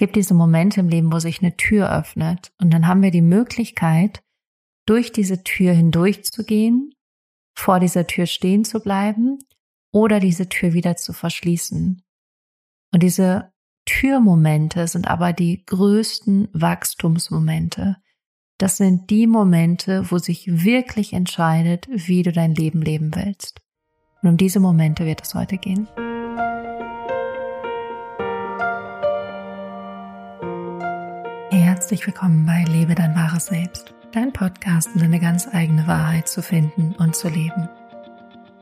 gibt diese Momente im Leben, wo sich eine Tür öffnet und dann haben wir die Möglichkeit, durch diese Tür hindurchzugehen, vor dieser Tür stehen zu bleiben oder diese Tür wieder zu verschließen. Und diese Türmomente sind aber die größten Wachstumsmomente. Das sind die Momente, wo sich wirklich entscheidet, wie du dein Leben leben willst. Und um diese Momente wird es heute gehen. Herzlich willkommen bei Lebe dein wahres Selbst, dein Podcast, um deine ganz eigene Wahrheit zu finden und zu leben.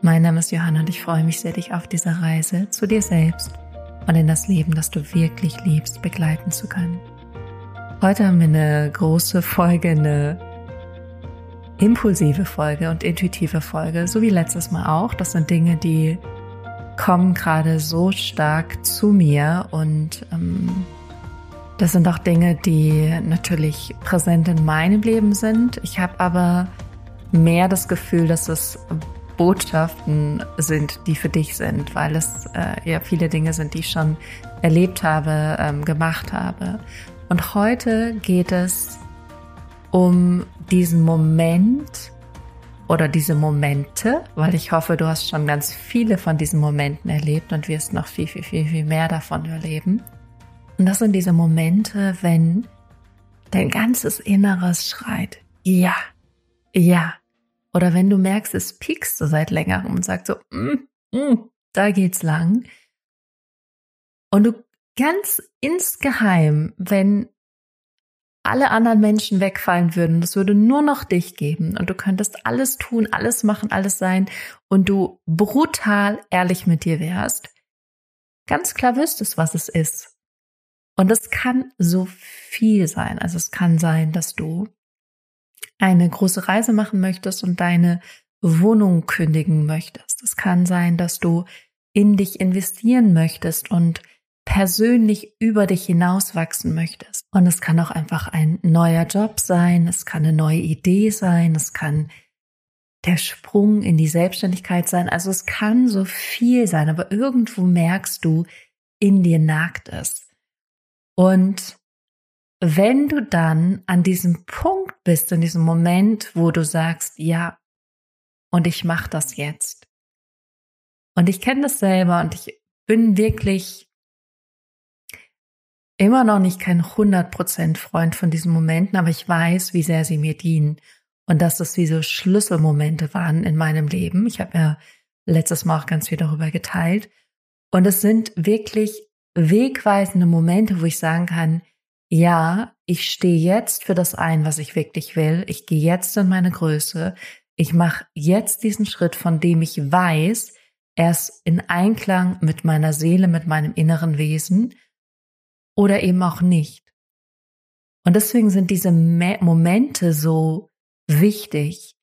Mein Name ist Johanna und ich freue mich sehr, dich auf dieser Reise zu dir selbst und in das Leben, das du wirklich liebst, begleiten zu können. Heute haben wir eine große Folge, eine impulsive Folge und intuitive Folge, so wie letztes Mal auch. Das sind Dinge, die kommen gerade so stark zu mir und ähm, das sind auch Dinge, die natürlich präsent in meinem Leben sind. Ich habe aber mehr das Gefühl, dass es Botschaften sind, die für dich sind, weil es äh, ja viele Dinge sind, die ich schon erlebt habe, ähm, gemacht habe. Und heute geht es um diesen Moment oder diese Momente, weil ich hoffe, du hast schon ganz viele von diesen Momenten erlebt und wirst noch viel, viel, viel, viel mehr davon erleben. Und das sind diese Momente, wenn dein ganzes Inneres schreit, ja, ja. Oder wenn du merkst, es piekst so seit längerem und sagt so, mm, mm, da geht's lang. Und du ganz insgeheim, wenn alle anderen Menschen wegfallen würden, es würde nur noch dich geben und du könntest alles tun, alles machen, alles sein und du brutal ehrlich mit dir wärst, ganz klar wüsstest, was es ist. Und es kann so viel sein. Also es kann sein, dass du eine große Reise machen möchtest und deine Wohnung kündigen möchtest. Es kann sein, dass du in dich investieren möchtest und persönlich über dich hinaus wachsen möchtest. Und es kann auch einfach ein neuer Job sein, es kann eine neue Idee sein, es kann der Sprung in die Selbstständigkeit sein. Also es kann so viel sein, aber irgendwo merkst du, in dir nagt es. Und wenn du dann an diesem Punkt bist, in diesem Moment, wo du sagst, ja, und ich mache das jetzt. Und ich kenne das selber und ich bin wirklich immer noch nicht kein 100% Freund von diesen Momenten, aber ich weiß, wie sehr sie mir dienen und dass das diese Schlüsselmomente waren in meinem Leben. Ich habe ja letztes Mal auch ganz viel darüber geteilt. Und es sind wirklich wegweisende Momente, wo ich sagen kann, ja, ich stehe jetzt für das ein, was ich wirklich will. Ich gehe jetzt in meine Größe. Ich mache jetzt diesen Schritt, von dem ich weiß, er ist in Einklang mit meiner Seele, mit meinem inneren Wesen oder eben auch nicht. Und deswegen sind diese Momente so wichtig.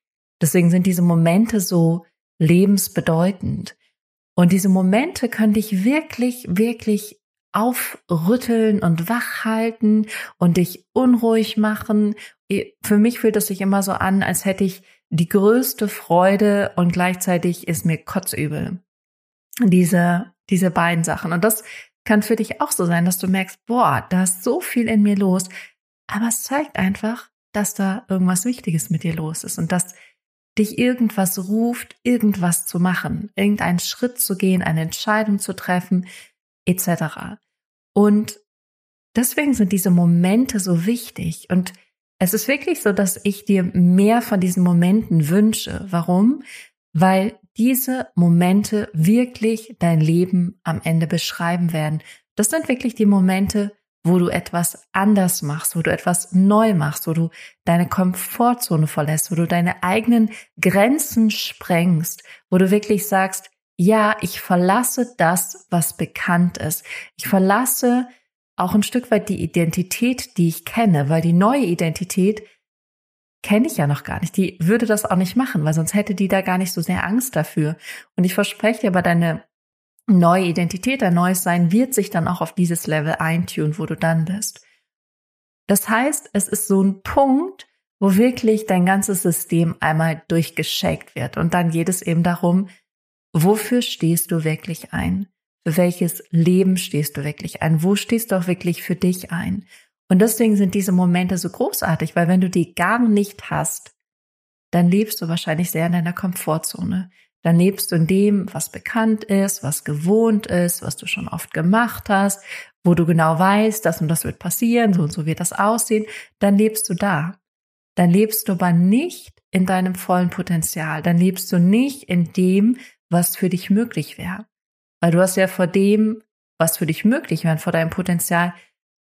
Deswegen sind diese Momente so lebensbedeutend. Und diese Momente können dich wirklich, wirklich aufrütteln und wachhalten und dich unruhig machen. Für mich fühlt es sich immer so an, als hätte ich die größte Freude und gleichzeitig ist mir kotzübel. Diese, diese beiden Sachen. Und das kann für dich auch so sein, dass du merkst, boah, da ist so viel in mir los. Aber es zeigt einfach, dass da irgendwas Wichtiges mit dir los ist und dass dich irgendwas ruft, irgendwas zu machen, irgendeinen Schritt zu gehen, eine Entscheidung zu treffen, etc. Und deswegen sind diese Momente so wichtig. Und es ist wirklich so, dass ich dir mehr von diesen Momenten wünsche. Warum? Weil diese Momente wirklich dein Leben am Ende beschreiben werden. Das sind wirklich die Momente, wo du etwas anders machst, wo du etwas neu machst, wo du deine Komfortzone verlässt, wo du deine eigenen Grenzen sprengst, wo du wirklich sagst, ja, ich verlasse das, was bekannt ist. Ich verlasse auch ein Stück weit die Identität, die ich kenne, weil die neue Identität kenne ich ja noch gar nicht. Die würde das auch nicht machen, weil sonst hätte die da gar nicht so sehr Angst dafür. Und ich verspreche dir aber deine neue Identität, dein neues Sein wird sich dann auch auf dieses Level eintun, wo du dann bist. Das heißt, es ist so ein Punkt, wo wirklich dein ganzes System einmal durchgeschickt wird. Und dann geht es eben darum, wofür stehst du wirklich ein? für welches Leben stehst du wirklich ein? Wo stehst du auch wirklich für dich ein? Und deswegen sind diese Momente so großartig, weil wenn du die gar nicht hast, dann lebst du wahrscheinlich sehr in deiner Komfortzone. Dann lebst du in dem, was bekannt ist, was gewohnt ist, was du schon oft gemacht hast, wo du genau weißt, das und das wird passieren, so und so wird das aussehen. Dann lebst du da. Dann lebst du aber nicht in deinem vollen Potenzial. Dann lebst du nicht in dem, was für dich möglich wäre. Weil du hast ja vor dem, was für dich möglich wäre, vor deinem Potenzial,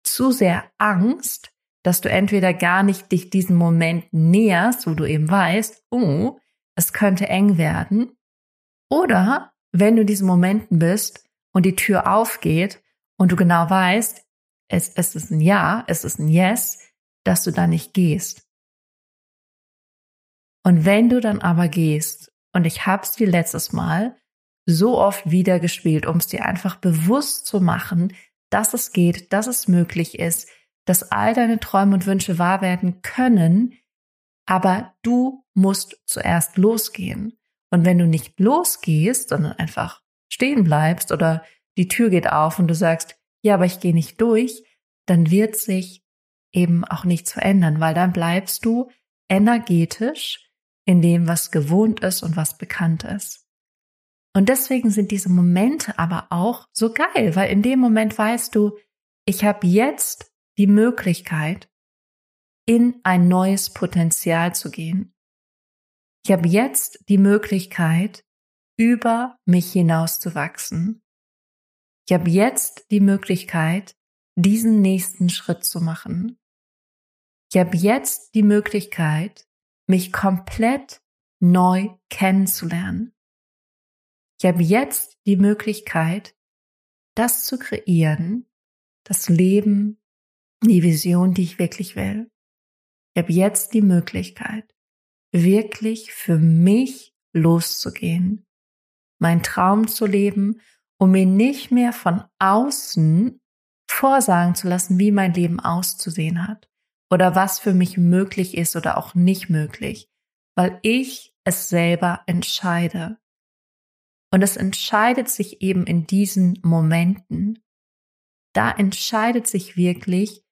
zu sehr Angst, dass du entweder gar nicht dich diesen Moment näherst, wo du eben weißt, oh, es könnte eng werden, oder wenn du in diesen Momenten bist und die Tür aufgeht und du genau weißt, es, es ist ein Ja, es ist ein Yes, dass du da nicht gehst. Und wenn du dann aber gehst, und ich hab's dir letztes Mal so oft wieder gespielt, um es dir einfach bewusst zu machen, dass es geht, dass es möglich ist, dass all deine Träume und Wünsche wahr werden können, aber du musst zuerst losgehen. Und wenn du nicht losgehst, sondern einfach stehen bleibst oder die Tür geht auf und du sagst, ja, aber ich gehe nicht durch, dann wird sich eben auch nichts verändern, weil dann bleibst du energetisch in dem, was gewohnt ist und was bekannt ist. Und deswegen sind diese Momente aber auch so geil, weil in dem Moment weißt du, ich habe jetzt die Möglichkeit, in ein neues Potenzial zu gehen. Ich habe jetzt die Möglichkeit, über mich hinaus zu wachsen. Ich habe jetzt die Möglichkeit, diesen nächsten Schritt zu machen. Ich habe jetzt die Möglichkeit, mich komplett neu kennenzulernen. Ich habe jetzt die Möglichkeit, das zu kreieren, das Leben, die Vision, die ich wirklich will. Ich habe jetzt die Möglichkeit, wirklich für mich loszugehen, meinen Traum zu leben, um mir nicht mehr von außen vorsagen zu lassen, wie mein Leben auszusehen hat oder was für mich möglich ist oder auch nicht möglich, weil ich es selber entscheide. Und es entscheidet sich eben in diesen Momenten. Da entscheidet sich wirklich,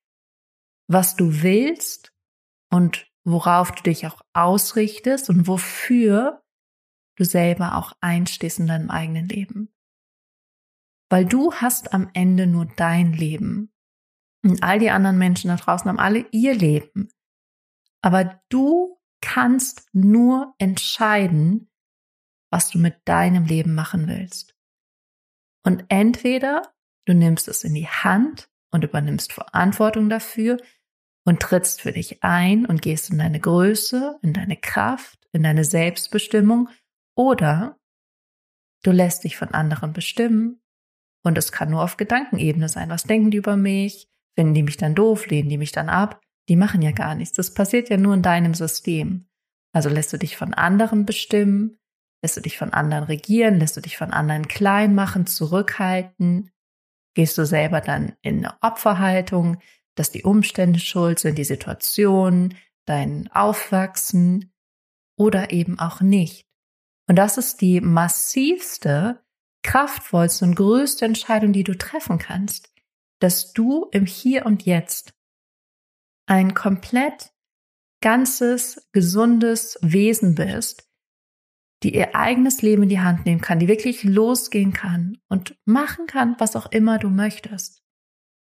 was du willst und worauf du dich auch ausrichtest und wofür du selber auch einstehst in deinem eigenen Leben. Weil du hast am Ende nur dein Leben. Und all die anderen Menschen da draußen haben alle ihr Leben. Aber du kannst nur entscheiden, was du mit deinem Leben machen willst. Und entweder du nimmst es in die Hand und übernimmst Verantwortung dafür und trittst für dich ein und gehst in deine Größe, in deine Kraft, in deine Selbstbestimmung, oder du lässt dich von anderen bestimmen und es kann nur auf Gedankenebene sein. Was denken die über mich? Finden die mich dann doof? Lehnen die mich dann ab? Die machen ja gar nichts. Das passiert ja nur in deinem System. Also lässt du dich von anderen bestimmen, Lässt du dich von anderen regieren? Lässt du dich von anderen klein machen, zurückhalten? Gehst du selber dann in eine Opferhaltung, dass die Umstände schuld sind, die Situation, dein Aufwachsen oder eben auch nicht? Und das ist die massivste, kraftvollste und größte Entscheidung, die du treffen kannst, dass du im Hier und Jetzt ein komplett ganzes, gesundes Wesen bist, die ihr eigenes Leben in die Hand nehmen kann, die wirklich losgehen kann und machen kann, was auch immer du möchtest,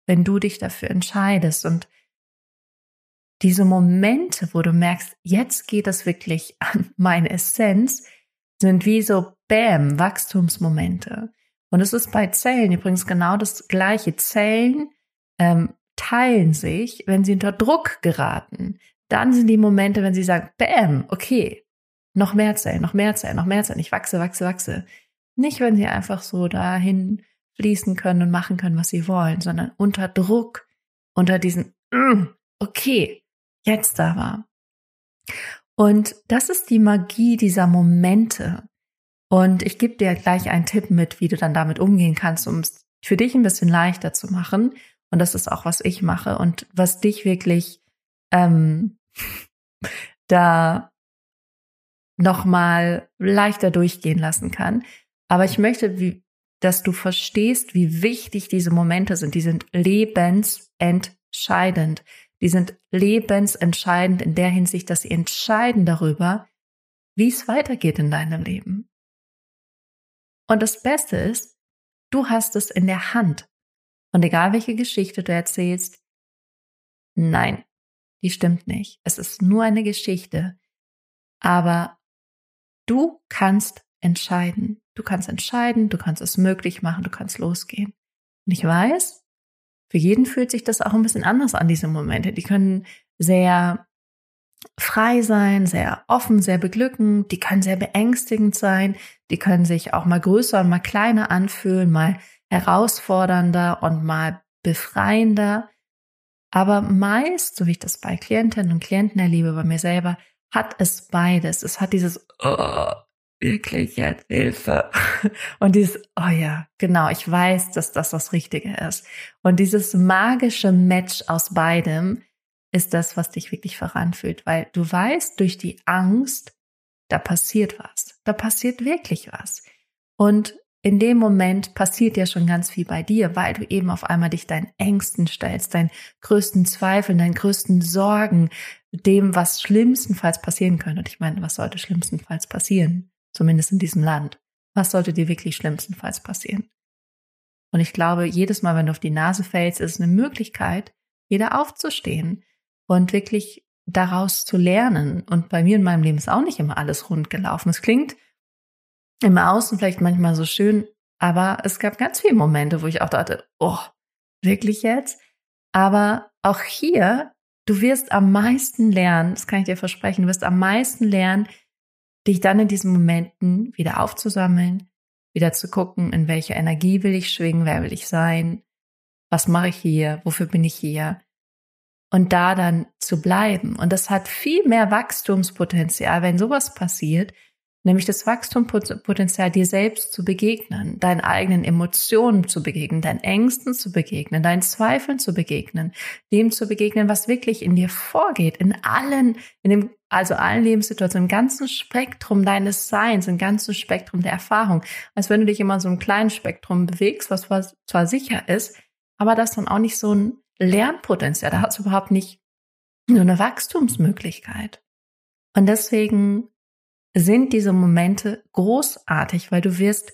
wenn du dich dafür entscheidest. Und diese Momente, wo du merkst, jetzt geht es wirklich an meine Essenz, sind wie so Bäm, Wachstumsmomente. Und es ist bei Zellen übrigens genau das gleiche. Zellen ähm, teilen sich, wenn sie unter Druck geraten. Dann sind die Momente, wenn sie sagen, Bäm, okay, noch mehr Zellen, noch mehr Zellen, noch mehr Zellen. Ich wachse, wachse, wachse. Nicht, wenn sie einfach so dahin fließen können und machen können, was sie wollen, sondern unter Druck, unter diesen, mm, okay, jetzt da war. Und das ist die Magie dieser Momente. Und ich gebe dir gleich einen Tipp mit, wie du dann damit umgehen kannst, um es für dich ein bisschen leichter zu machen. Und das ist auch, was ich mache und was dich wirklich ähm, da nochmal leichter durchgehen lassen kann. Aber ich möchte, wie, dass du verstehst, wie wichtig diese Momente sind. Die sind lebensentscheidend. Die sind lebensentscheidend in der Hinsicht, dass sie entscheiden darüber, wie es weitergeht in deinem Leben. Und das Beste ist, du hast es in der Hand. Und egal welche Geschichte du erzählst, nein, die stimmt nicht. Es ist nur eine Geschichte. Aber du kannst entscheiden. Du kannst entscheiden, du kannst es möglich machen, du kannst losgehen. Und ich weiß, für jeden fühlt sich das auch ein bisschen anders an, diese Momente. Die können sehr frei sein, sehr offen, sehr beglückend, die können sehr beängstigend sein, die können sich auch mal größer und mal kleiner anfühlen, mal herausfordernder und mal befreiender. Aber meist, so wie ich das bei Klientinnen und Klienten erlebe, bei mir selber, hat es beides. Es hat dieses, oh, wirklich jetzt Hilfe. Und dieses, oh ja, genau, ich weiß, dass das das Richtige ist. Und dieses magische Match aus beidem ist das, was dich wirklich voranfühlt, weil du weißt durch die Angst, da passiert was. Da passiert wirklich was. Und in dem Moment passiert ja schon ganz viel bei dir, weil du eben auf einmal dich deinen Ängsten stellst, deinen größten Zweifeln, deinen größten Sorgen, dem, was schlimmstenfalls passieren könnte. Und ich meine, was sollte schlimmstenfalls passieren? Zumindest in diesem Land. Was sollte dir wirklich schlimmstenfalls passieren? Und ich glaube, jedes Mal, wenn du auf die Nase fällst, ist es eine Möglichkeit, wieder aufzustehen und wirklich daraus zu lernen. Und bei mir in meinem Leben ist auch nicht immer alles rund gelaufen. Es klingt im Außen vielleicht manchmal so schön, aber es gab ganz viele Momente, wo ich auch dachte, oh, wirklich jetzt? Aber auch hier, du wirst am meisten lernen, das kann ich dir versprechen, du wirst am meisten lernen, dich dann in diesen Momenten wieder aufzusammeln, wieder zu gucken, in welcher Energie will ich schwingen, wer will ich sein, was mache ich hier, wofür bin ich hier und da dann zu bleiben. Und das hat viel mehr Wachstumspotenzial, wenn sowas passiert, nämlich das Wachstumspotenzial, dir selbst zu begegnen, deinen eigenen Emotionen zu begegnen, deinen Ängsten zu begegnen, deinen Zweifeln zu begegnen, dem zu begegnen, was wirklich in dir vorgeht, in allen, in dem, also allen Lebenssituationen, im ganzen Spektrum deines Seins, im ganzen Spektrum der Erfahrung, als wenn du dich immer so einem kleinen Spektrum bewegst, was zwar sicher ist, aber das dann auch nicht so ein Lernpotenzial, da hat es überhaupt nicht nur eine Wachstumsmöglichkeit. Und deswegen sind diese Momente großartig, weil du wirst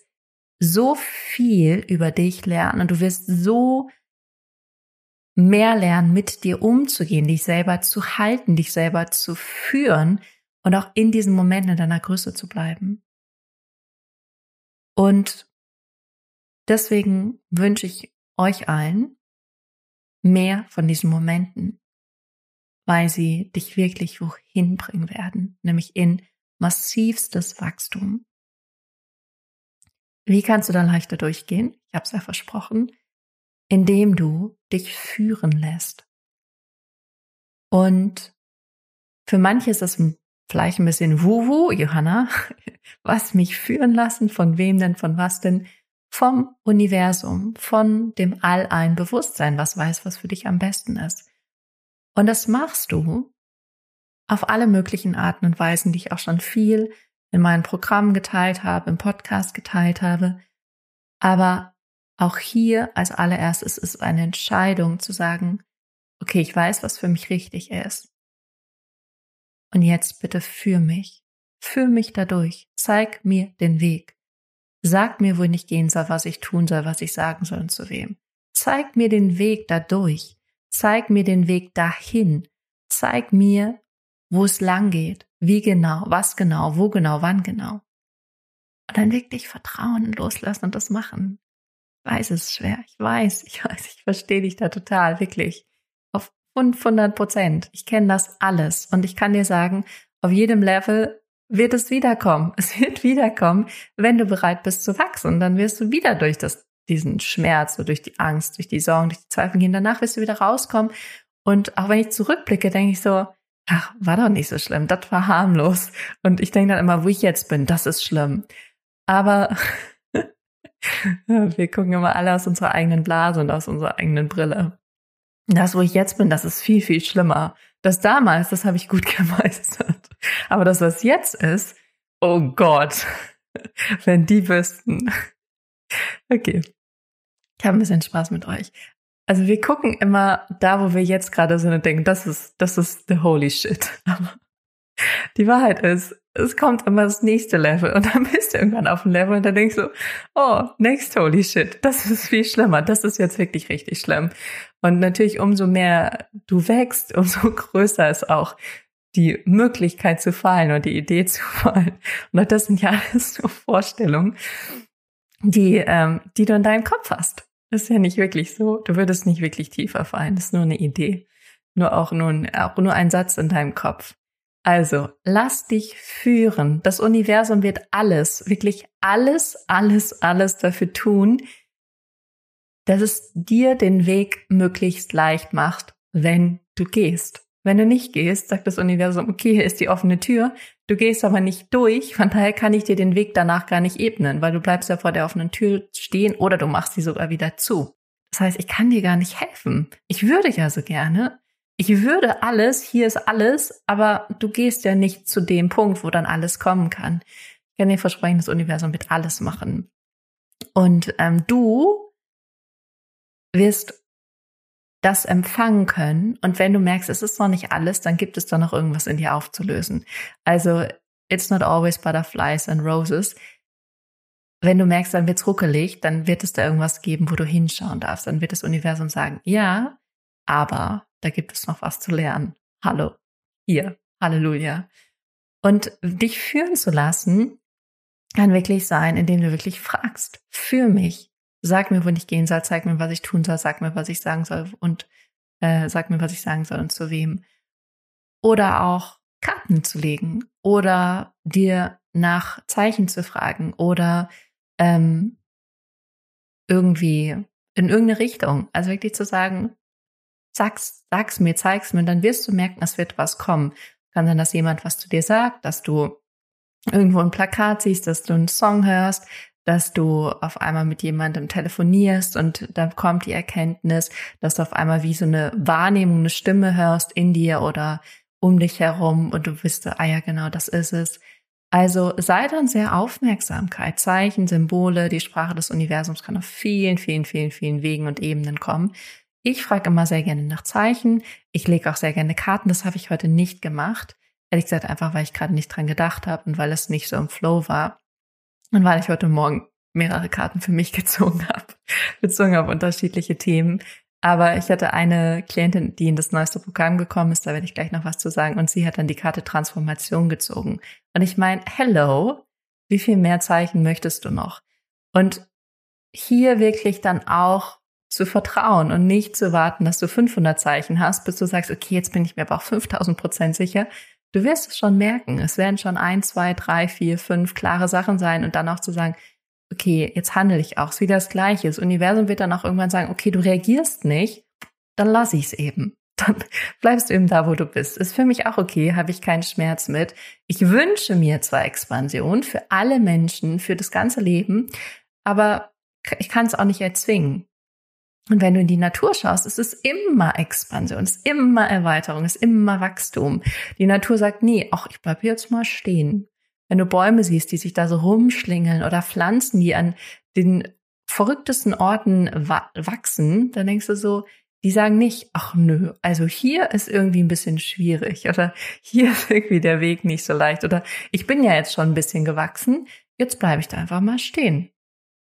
so viel über dich lernen und du wirst so mehr lernen, mit dir umzugehen, dich selber zu halten, dich selber zu führen und auch in diesen Momenten in deiner Größe zu bleiben. Und deswegen wünsche ich euch allen mehr von diesen Momenten, weil sie dich wirklich wohin bringen werden, nämlich in massivstes Wachstum. Wie kannst du da leichter durchgehen? Ich habe es ja versprochen, indem du dich führen lässt. Und für manche ist das vielleicht ein bisschen wuhu, Johanna, was mich führen lassen, von wem denn, von was denn? Vom Universum, von dem All ein Bewusstsein, was weiß, was für dich am besten ist. Und das machst du, auf alle möglichen Arten und Weisen, die ich auch schon viel in meinen Programmen geteilt habe, im Podcast geteilt habe. Aber auch hier als allererstes ist es eine Entscheidung zu sagen, okay, ich weiß, was für mich richtig ist. Und jetzt bitte für mich. Führ mich dadurch. Zeig mir den Weg. Sag mir, wohin ich gehen soll, was ich tun soll, was ich sagen soll und zu wem. Zeig mir den Weg dadurch. Zeig mir den Weg dahin. Zeig mir, wo es lang geht, wie genau, was genau, wo genau, wann genau. Und dann wirklich vertrauen loslassen und das machen. Ich weiß, es ist schwer. Ich weiß, ich weiß, ich verstehe dich da total, wirklich. Auf 500 Prozent. Ich kenne das alles. Und ich kann dir sagen, auf jedem Level wird es wiederkommen. Es wird wiederkommen, wenn du bereit bist zu wachsen. Dann wirst du wieder durch das, diesen Schmerz, so durch die Angst, durch die Sorgen, durch die Zweifel gehen. Danach wirst du wieder rauskommen. Und auch wenn ich zurückblicke, denke ich so, ach, war doch nicht so schlimm, das war harmlos. Und ich denke dann immer, wo ich jetzt bin, das ist schlimm. Aber wir gucken immer alle aus unserer eigenen Blase und aus unserer eigenen Brille. Das, wo ich jetzt bin, das ist viel, viel schlimmer. Das damals, das habe ich gut gemeistert. Aber das, was jetzt ist, oh Gott, wenn die wüssten. okay. Ich habe ein bisschen Spaß mit euch. Also wir gucken immer da, wo wir jetzt gerade sind und denken, das ist, das ist the holy shit. Aber die Wahrheit ist, es kommt immer das nächste Level und dann bist du irgendwann auf dem Level und dann denkst du, oh, next holy shit, das ist viel schlimmer, das ist jetzt wirklich richtig schlimm. Und natürlich, umso mehr du wächst, umso größer ist auch die Möglichkeit zu fallen und die Idee zu fallen. Und das sind ja alles so Vorstellungen, die, ähm, die du in deinem Kopf hast. Das ist ja nicht wirklich so. Du würdest nicht wirklich tiefer fallen. Das ist nur eine Idee. Nur auch nur ein, auch nur ein Satz in deinem Kopf. Also, lass dich führen. Das Universum wird alles, wirklich alles, alles, alles dafür tun, dass es dir den Weg möglichst leicht macht, wenn du gehst. Wenn du nicht gehst, sagt das Universum, okay, hier ist die offene Tür, du gehst aber nicht durch, von daher kann ich dir den Weg danach gar nicht ebnen, weil du bleibst ja vor der offenen Tür stehen oder du machst sie sogar wieder zu. Das heißt, ich kann dir gar nicht helfen. Ich würde ja so gerne, ich würde alles, hier ist alles, aber du gehst ja nicht zu dem Punkt, wo dann alles kommen kann. Ich kann dir versprechen, das Universum wird alles machen. Und ähm, du wirst das empfangen können. Und wenn du merkst, es ist noch nicht alles, dann gibt es da noch irgendwas in dir aufzulösen. Also, it's not always butterflies and roses. Wenn du merkst, dann wird's ruckelig, dann wird es da irgendwas geben, wo du hinschauen darfst. Dann wird das Universum sagen, ja, aber da gibt es noch was zu lernen. Hallo, hier, Halleluja. Und dich führen zu lassen, kann wirklich sein, indem du wirklich fragst, für mich, sag mir, wo ich gehen soll, zeig mir, was ich tun soll, sag mir, was ich sagen soll und äh, sag mir, was ich sagen soll und zu wem. Oder auch Karten zu legen oder dir nach Zeichen zu fragen oder ähm, irgendwie in irgendeine Richtung. Also wirklich zu sagen, sag's, sag's mir, zeig's mir, dann wirst du merken, es wird was kommen. Kann sein, dass jemand was zu dir sagt, dass du irgendwo ein Plakat siehst, dass du einen Song hörst, dass du auf einmal mit jemandem telefonierst und dann kommt die Erkenntnis, dass du auf einmal wie so eine Wahrnehmung, eine Stimme hörst in dir oder um dich herum und du wirst, ah ja, genau, das ist es. Also sei dann sehr Aufmerksamkeit, Zeichen, Symbole, die Sprache des Universums kann auf vielen, vielen, vielen, vielen Wegen und Ebenen kommen. Ich frage immer sehr gerne nach Zeichen. Ich lege auch sehr gerne Karten. Das habe ich heute nicht gemacht. Ehrlich gesagt, einfach weil ich gerade nicht dran gedacht habe und weil es nicht so im Flow war. Und weil ich heute Morgen mehrere Karten für mich gezogen habe, bezogen auf unterschiedliche Themen. Aber ich hatte eine Klientin, die in das neueste Programm gekommen ist, da werde ich gleich noch was zu sagen, und sie hat dann die Karte Transformation gezogen. Und ich meine, hello, wie viel mehr Zeichen möchtest du noch? Und hier wirklich dann auch zu vertrauen und nicht zu warten, dass du 500 Zeichen hast, bis du sagst, okay, jetzt bin ich mir aber auch 5000 Prozent sicher. Du wirst es schon merken. Es werden schon ein, zwei, drei, vier, fünf klare Sachen sein und dann auch zu sagen, okay, jetzt handle ich auch. Es ist wieder das Gleiche. Das Universum wird dann auch irgendwann sagen, okay, du reagierst nicht, dann lass ich es eben. Dann bleibst du eben da, wo du bist. Ist für mich auch okay, habe ich keinen Schmerz mit. Ich wünsche mir zwar Expansion für alle Menschen, für das ganze Leben, aber ich kann es auch nicht erzwingen. Und wenn du in die Natur schaust, ist es immer Expansion, ist immer Erweiterung, ist immer Wachstum. Die Natur sagt, nee, ach, ich bleib jetzt mal stehen. Wenn du Bäume siehst, die sich da so rumschlingeln oder Pflanzen, die an den verrücktesten Orten wachsen, dann denkst du so, die sagen nicht, ach nö, also hier ist irgendwie ein bisschen schwierig oder hier ist irgendwie der Weg nicht so leicht oder ich bin ja jetzt schon ein bisschen gewachsen, jetzt bleibe ich da einfach mal stehen.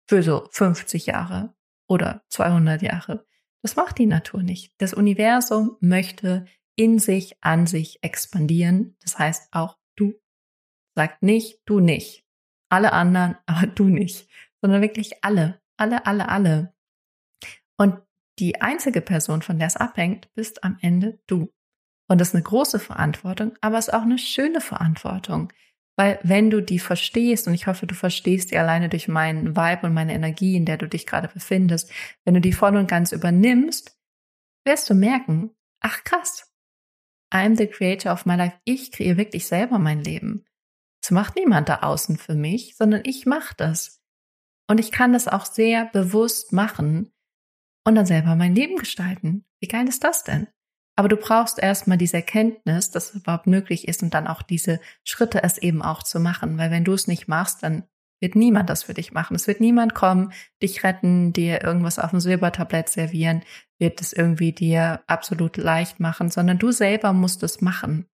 Für so 50 Jahre oder 200 Jahre. Das macht die Natur nicht. Das Universum möchte in sich, an sich expandieren. Das heißt auch du. Sagt nicht, du nicht. Alle anderen, aber du nicht. Sondern wirklich alle. Alle, alle, alle. Und die einzige Person, von der es abhängt, bist am Ende du. Und das ist eine große Verantwortung, aber es ist auch eine schöne Verantwortung. Weil wenn du die verstehst, und ich hoffe, du verstehst die alleine durch meinen Vibe und meine Energie, in der du dich gerade befindest, wenn du die voll und ganz übernimmst, wirst du merken, ach krass, I'm the creator of my life. Ich kreiere wirklich selber mein Leben. Das macht niemand da außen für mich, sondern ich mache das. Und ich kann das auch sehr bewusst machen und dann selber mein Leben gestalten. Wie geil ist das denn? Aber du brauchst erstmal diese Erkenntnis, dass es überhaupt möglich ist und dann auch diese Schritte es eben auch zu machen. Weil wenn du es nicht machst, dann Wird niemand das für dich machen. Es wird niemand kommen, dich retten, dir irgendwas auf dem Silbertablett servieren, wird es irgendwie dir absolut leicht machen, sondern du selber musst es machen.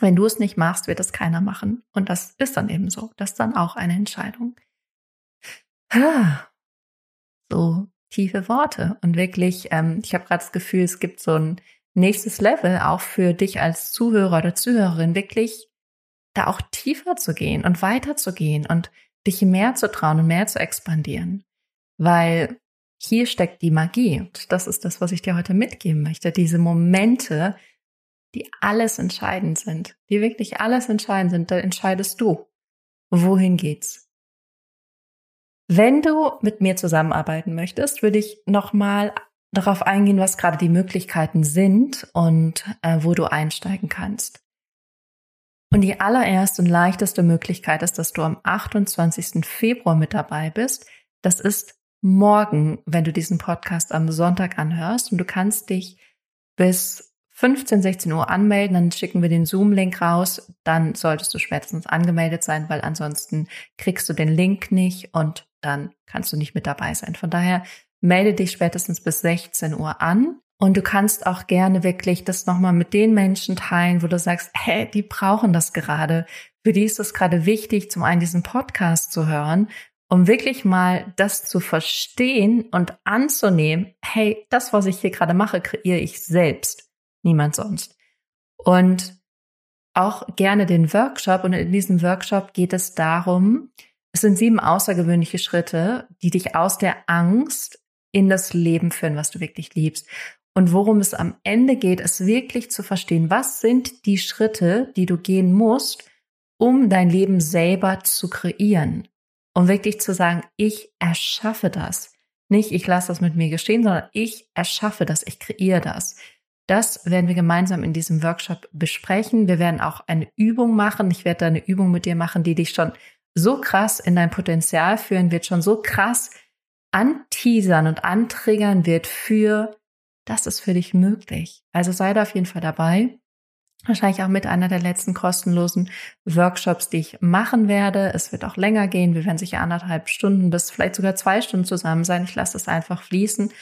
Wenn du es nicht machst, wird es keiner machen. Und das ist dann eben so. Das ist dann auch eine Entscheidung. So tiefe Worte. Und wirklich, ähm, ich habe gerade das Gefühl, es gibt so ein nächstes Level auch für dich als Zuhörer oder Zuhörerin, wirklich da auch tiefer zu gehen und weiter zu gehen und dich mehr zu trauen und mehr zu expandieren. Weil hier steckt die Magie. Und das ist das, was ich dir heute mitgeben möchte. Diese Momente, die alles entscheidend sind, die wirklich alles entscheidend sind, da entscheidest du. Wohin geht's? Wenn du mit mir zusammenarbeiten möchtest, würde ich nochmal darauf eingehen, was gerade die Möglichkeiten sind und äh, wo du einsteigen kannst. Und die allererste und leichteste Möglichkeit ist, dass du am 28. Februar mit dabei bist. Das ist morgen, wenn du diesen Podcast am Sonntag anhörst und du kannst dich bis 15, 16 Uhr anmelden, dann schicken wir den Zoom-Link raus, dann solltest du spätestens angemeldet sein, weil ansonsten kriegst du den Link nicht und dann kannst du nicht mit dabei sein. Von daher melde dich spätestens bis 16 Uhr an. Und du kannst auch gerne wirklich das nochmal mit den Menschen teilen, wo du sagst, hey, die brauchen das gerade. Für die ist es gerade wichtig, zum einen diesen Podcast zu hören, um wirklich mal das zu verstehen und anzunehmen, hey, das, was ich hier gerade mache, kreiere ich selbst, niemand sonst. Und auch gerne den Workshop. Und in diesem Workshop geht es darum, es sind sieben außergewöhnliche Schritte, die dich aus der Angst in das Leben führen, was du wirklich liebst. Und worum es am Ende geht, ist wirklich zu verstehen, was sind die Schritte, die du gehen musst, um dein Leben selber zu kreieren. Um wirklich zu sagen, ich erschaffe das. Nicht, ich lasse das mit mir geschehen, sondern ich erschaffe das, ich kreiere das. Das werden wir gemeinsam in diesem Workshop besprechen. Wir werden auch eine Übung machen. Ich werde da eine Übung mit dir machen, die dich schon so krass in dein Potenzial führen wird, schon so krass anteasern und antriggern wird für, das ist für dich möglich. Also sei da auf jeden Fall dabei. Wahrscheinlich auch mit einer der letzten kostenlosen Workshops, die ich machen werde. Es wird auch länger gehen. Wir werden sicher anderthalb Stunden bis vielleicht sogar zwei Stunden zusammen sein. Ich lasse es einfach fließen,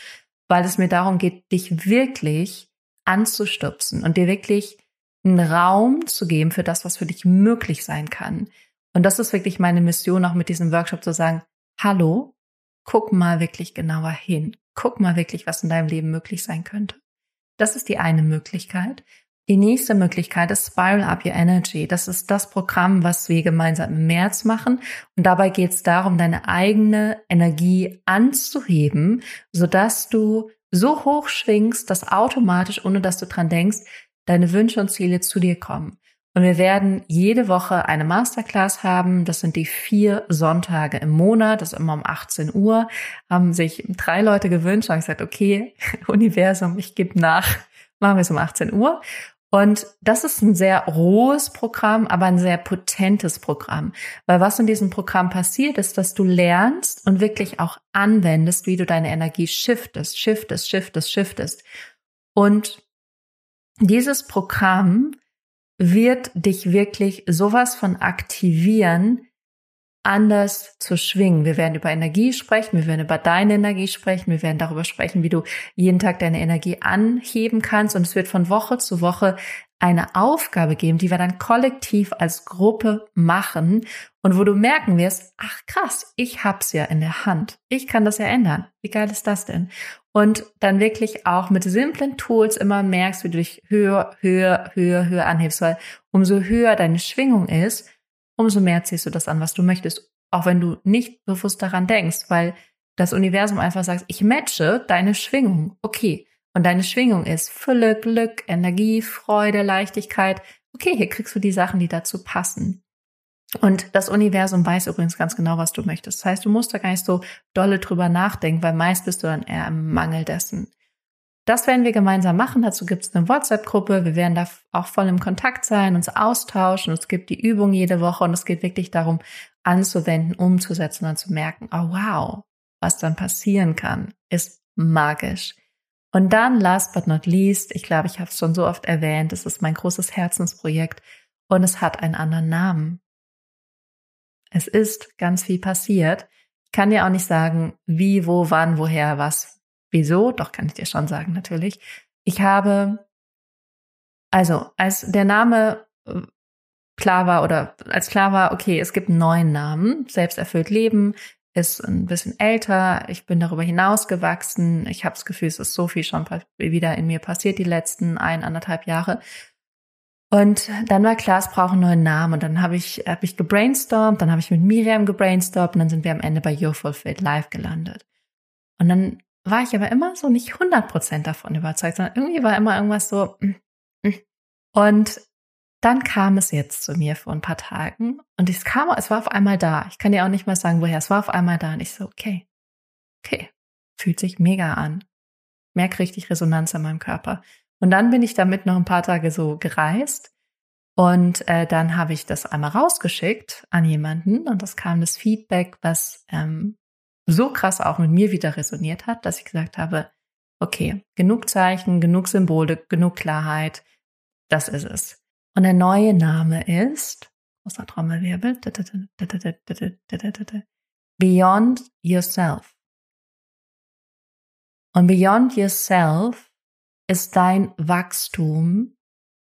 weil es mir darum geht, dich wirklich anzustupsen und dir wirklich einen Raum zu geben für das, was für dich möglich sein kann. Und das ist wirklich meine Mission, auch mit diesem Workshop zu sagen, hallo, guck mal wirklich genauer hin. Guck mal wirklich, was in deinem Leben möglich sein könnte. Das ist die eine Möglichkeit. Die nächste Möglichkeit ist Spiral Up Your Energy. Das ist das Programm, was wir gemeinsam im März machen. Und dabei geht es darum, deine eigene Energie anzuheben, sodass du so hoch schwingst, dass automatisch, ohne dass du dran denkst, deine Wünsche und Ziele zu dir kommen. Und wir werden jede Woche eine Masterclass haben. Das sind die vier Sonntage im Monat. Das ist immer um 18 Uhr. Haben sich drei Leute gewünscht. Habe ich gesagt, okay, Universum, ich gebe nach. Machen wir es um 18 Uhr. Und das ist ein sehr rohes Programm, aber ein sehr potentes Programm. Weil was in diesem Programm passiert, ist, dass du lernst und wirklich auch anwendest, wie du deine Energie shiftest, shiftest, shiftest, shiftest. Und dieses Programm wird dich wirklich sowas von aktivieren, anders zu schwingen. Wir werden über Energie sprechen, wir werden über deine Energie sprechen, wir werden darüber sprechen, wie du jeden Tag deine Energie anheben kannst und es wird von Woche zu Woche eine Aufgabe geben, die wir dann kollektiv als Gruppe machen und wo du merken wirst, ach krass, ich hab's ja in der Hand. Ich kann das ja ändern. Wie geil ist das denn? Und dann wirklich auch mit simplen Tools immer merkst, wie du dich höher, höher, höher, höher anhebst, weil umso höher deine Schwingung ist, umso mehr ziehst du das an, was du möchtest. Auch wenn du nicht bewusst daran denkst, weil das Universum einfach sagt, ich matche deine Schwingung. Okay. Und deine Schwingung ist Fülle, Glück, Energie, Freude, Leichtigkeit. Okay, hier kriegst du die Sachen, die dazu passen. Und das Universum weiß übrigens ganz genau, was du möchtest. Das heißt, du musst da gar nicht so dolle drüber nachdenken, weil meist bist du dann eher im Mangel dessen. Das werden wir gemeinsam machen. Dazu gibt es eine WhatsApp-Gruppe. Wir werden da auch voll im Kontakt sein, uns austauschen. Es gibt die Übung jede Woche und es geht wirklich darum, anzuwenden, umzusetzen und zu merken, oh wow, was dann passieren kann, ist magisch. Und dann, last but not least, ich glaube, ich habe es schon so oft erwähnt, es ist mein großes Herzensprojekt und es hat einen anderen Namen. Es ist ganz viel passiert. Ich kann dir auch nicht sagen, wie, wo, wann, woher, was, wieso. Doch kann ich dir schon sagen, natürlich. Ich habe, also, als der Name äh, klar war oder als klar war, okay, es gibt einen neuen Namen, Selbsterfüllt Leben, ist ein bisschen älter, ich bin darüber hinausgewachsen, ich habe das Gefühl, es ist so viel schon wieder in mir passiert die letzten ein, anderthalb Jahre. Und dann war klar, es braucht einen neuen Namen. Und dann habe ich, hab ich gebrainstormt, dann habe ich mit Miriam gebrainstormt und dann sind wir am Ende bei Your Fulfilled Live gelandet. Und dann war ich aber immer so nicht 100% davon überzeugt, sondern irgendwie war immer irgendwas so. Mm, mm. Und dann kam es jetzt zu mir vor ein paar Tagen und es kam, es war auf einmal da. Ich kann dir auch nicht mal sagen, woher. Es war auf einmal da und ich so, okay, okay, fühlt sich mega an. Merk richtig Resonanz in meinem Körper. Und dann bin ich damit noch ein paar Tage so gereist und äh, dann habe ich das einmal rausgeschickt an jemanden und das kam das Feedback, was ähm, so krass auch mit mir wieder resoniert hat, dass ich gesagt habe, okay, genug Zeichen, genug Symbole, genug Klarheit, das ist es. Und der neue Name ist, großer Trommelwirbel, Beyond Yourself. Und Beyond Yourself ist dein Wachstum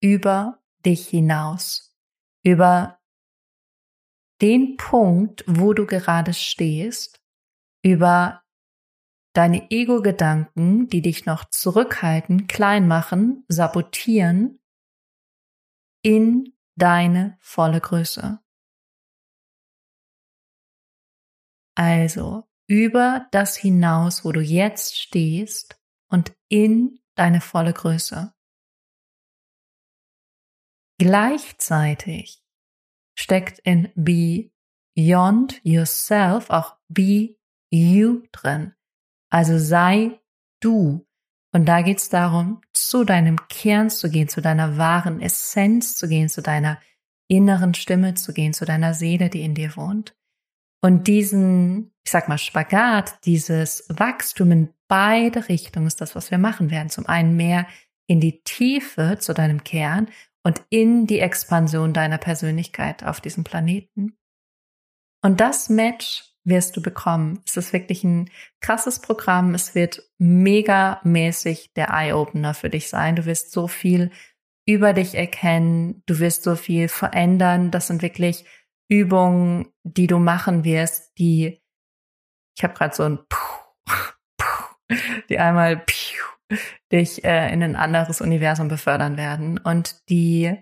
über dich hinaus, über den Punkt, wo du gerade stehst, über deine Ego-Gedanken, die dich noch zurückhalten, klein machen, sabotieren in deine volle Größe. Also über das hinaus, wo du jetzt stehst und in deine volle Größe. Gleichzeitig steckt in Beyond Yourself auch Be You drin. Also sei du. Und da geht es darum, zu deinem Kern zu gehen, zu deiner wahren Essenz zu gehen, zu deiner inneren Stimme zu gehen, zu deiner Seele, die in dir wohnt. Und diesen, ich sag mal, Spagat, dieses Wachstum in beide Richtungen ist das, was wir machen werden. Zum einen mehr in die Tiefe zu deinem Kern und in die Expansion deiner Persönlichkeit auf diesem Planeten. Und das Match wirst du bekommen. Es ist wirklich ein krasses Programm. Es wird mega mäßig der Eye-Opener für dich sein. Du wirst so viel über dich erkennen. Du wirst so viel verändern. Das sind wirklich Übungen, die du machen wirst, die, ich habe gerade so ein Puh, die einmal Puh, dich äh, in ein anderes Universum befördern werden und die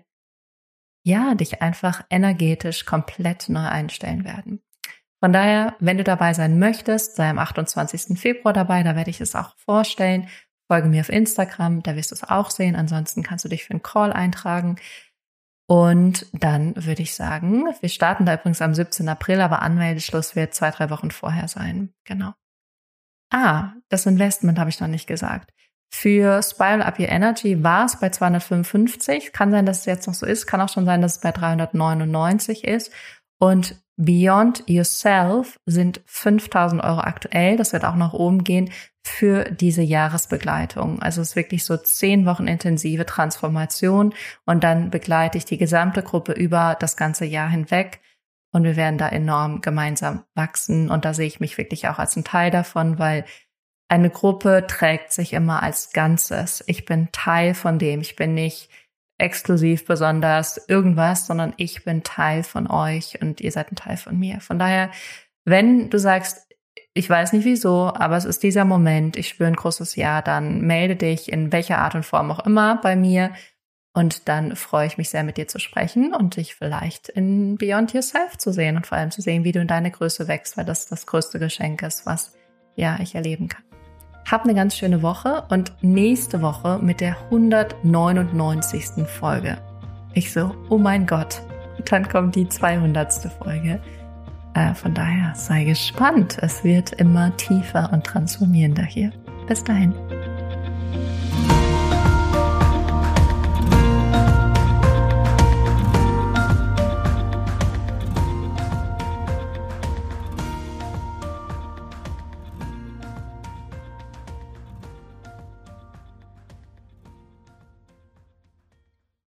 ja dich einfach energetisch komplett neu einstellen werden. Von daher, wenn du dabei sein möchtest, sei am 28. Februar dabei, da werde ich es auch vorstellen. Folge mir auf Instagram, da wirst du es auch sehen. Ansonsten kannst du dich für einen Call eintragen. Und dann würde ich sagen, wir starten da übrigens am 17. April, aber Anmeldeschluss wird zwei, drei Wochen vorher sein. Genau. Ah, das Investment habe ich noch nicht gesagt. Für Spiral Up Your Energy war es bei 255. Kann sein, dass es jetzt noch so ist. Kann auch schon sein, dass es bei 399 ist. Und Beyond Yourself sind 5000 Euro aktuell. Das wird auch nach oben gehen für diese Jahresbegleitung. Also es ist wirklich so zehn Wochen intensive Transformation und dann begleite ich die gesamte Gruppe über das ganze Jahr hinweg und wir werden da enorm gemeinsam wachsen und da sehe ich mich wirklich auch als ein Teil davon, weil eine Gruppe trägt sich immer als Ganzes. Ich bin Teil von dem. Ich bin nicht exklusiv besonders irgendwas, sondern ich bin Teil von euch und ihr seid ein Teil von mir. Von daher, wenn du sagst, ich weiß nicht wieso, aber es ist dieser Moment, ich spüre ein großes Ja, dann melde dich in welcher Art und Form auch immer bei mir und dann freue ich mich sehr, mit dir zu sprechen und dich vielleicht in Beyond Yourself zu sehen und vor allem zu sehen, wie du in deine Größe wächst, weil das das größte Geschenk ist, was ja ich erleben kann. Hab eine ganz schöne Woche und nächste Woche mit der 199. Folge. Ich so, oh mein Gott. Dann kommt die 200. Folge. Äh, von daher sei gespannt. Es wird immer tiefer und transformierender hier. Bis dahin.